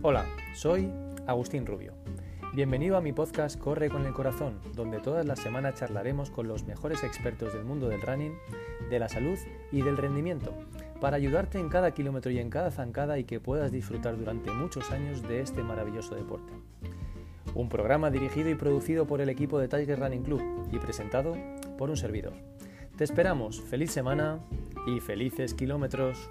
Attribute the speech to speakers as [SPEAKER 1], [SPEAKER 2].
[SPEAKER 1] Hola, soy Agustín Rubio. Bienvenido a mi podcast Corre con el Corazón, donde todas las semanas charlaremos con los mejores expertos del mundo del running, de la salud y del rendimiento, para ayudarte en cada kilómetro y en cada zancada y que puedas disfrutar durante muchos años de este maravilloso deporte. Un programa dirigido y producido por el equipo de Tiger Running Club y presentado por un servidor. Te esperamos, feliz semana y felices kilómetros.